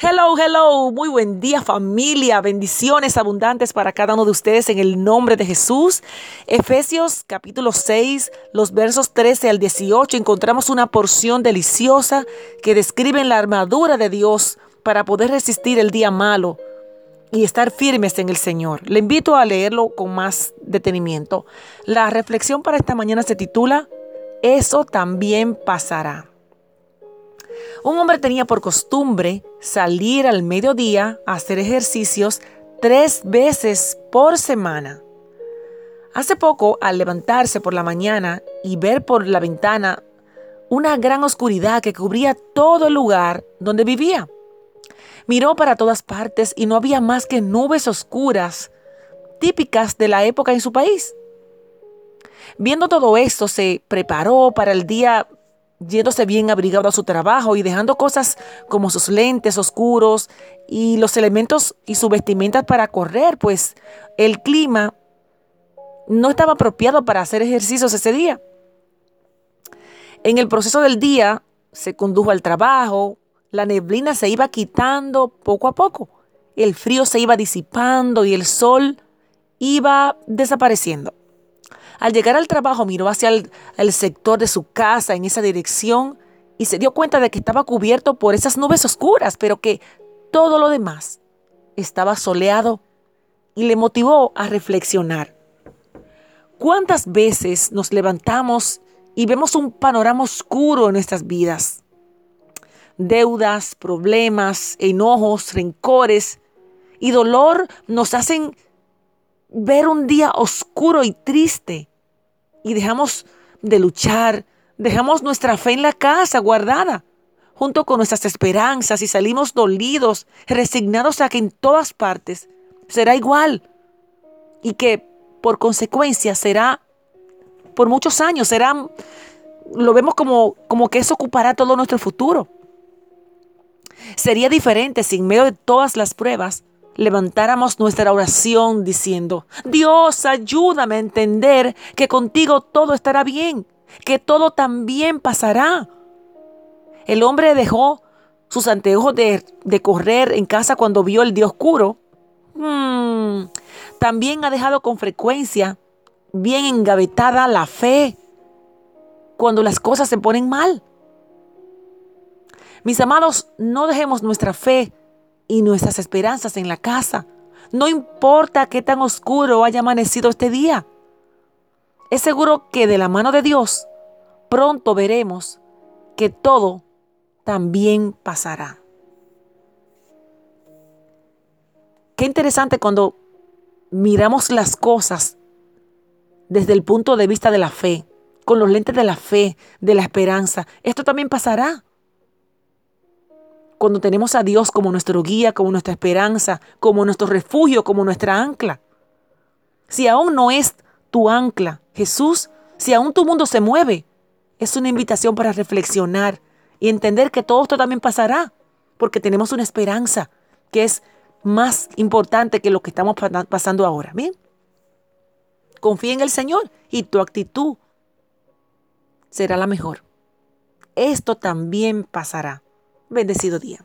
Hello, hello, muy buen día familia, bendiciones abundantes para cada uno de ustedes en el nombre de Jesús. Efesios capítulo 6, los versos 13 al 18, encontramos una porción deliciosa que describe la armadura de Dios para poder resistir el día malo y estar firmes en el Señor. Le invito a leerlo con más detenimiento. La reflexión para esta mañana se titula, Eso también pasará. Un hombre tenía por costumbre salir al mediodía a hacer ejercicios tres veces por semana. Hace poco, al levantarse por la mañana y ver por la ventana una gran oscuridad que cubría todo el lugar donde vivía, miró para todas partes y no había más que nubes oscuras típicas de la época en su país. Viendo todo esto, se preparó para el día yéndose bien abrigado a su trabajo y dejando cosas como sus lentes oscuros y los elementos y su vestimenta para correr, pues el clima no estaba apropiado para hacer ejercicios ese día. En el proceso del día se condujo al trabajo, la neblina se iba quitando poco a poco, el frío se iba disipando y el sol iba desapareciendo. Al llegar al trabajo miró hacia el, sector de su casa en esa dirección y se dio cuenta de que estaba cubierto por esas nubes oscuras, pero que todo lo demás estaba soleado y le motivó a reflexionar. ¿Cuántas veces nos levantamos y vemos un panorama oscuro en nuestras vidas? Deudas, problemas, enojos, rencores y dolor nos hacen ver un día oscuro y triste y dejamos de luchar, dejamos nuestra fe en la casa guardada, junto con nuestras esperanzas y salimos dolidos, resignados a que en todas partes será igual y que por consecuencia será por muchos años, será, lo vemos como, como que eso ocupará todo nuestro futuro. Sería diferente si en medio de todas las pruebas levantáramos nuestra oración diciendo, Dios, ayúdame a entender que contigo todo estará bien, que todo también pasará. El hombre dejó sus anteojos de, correr en casa cuando vio el día oscuro. Hmm, también ha dejado con frecuencia bien engavetada la fe cuando las cosas se ponen mal. Mis amados, no dejemos nuestra fe y nuestras esperanzas en la casa. No importa qué tan oscuro haya amanecido este día. Es seguro que de la mano de Dios pronto veremos que todo también pasará. Qué interesante cuando miramos las cosas desde el punto de vista de la fe, con los lentes de la fe, de la esperanza. Esto también pasará cuando tenemos a Dios como nuestro guía, como nuestra esperanza, como nuestro refugio, como nuestra ancla. Si aún no es tu ancla, Jesús, si aún tu mundo se mueve, es una invitación para reflexionar y entender que todo esto también pasará, porque tenemos una esperanza que es más importante que lo que estamos pasando ahora. Bien, confía en el Señor y tu actitud será la mejor. Esto también pasará. Bendecido día.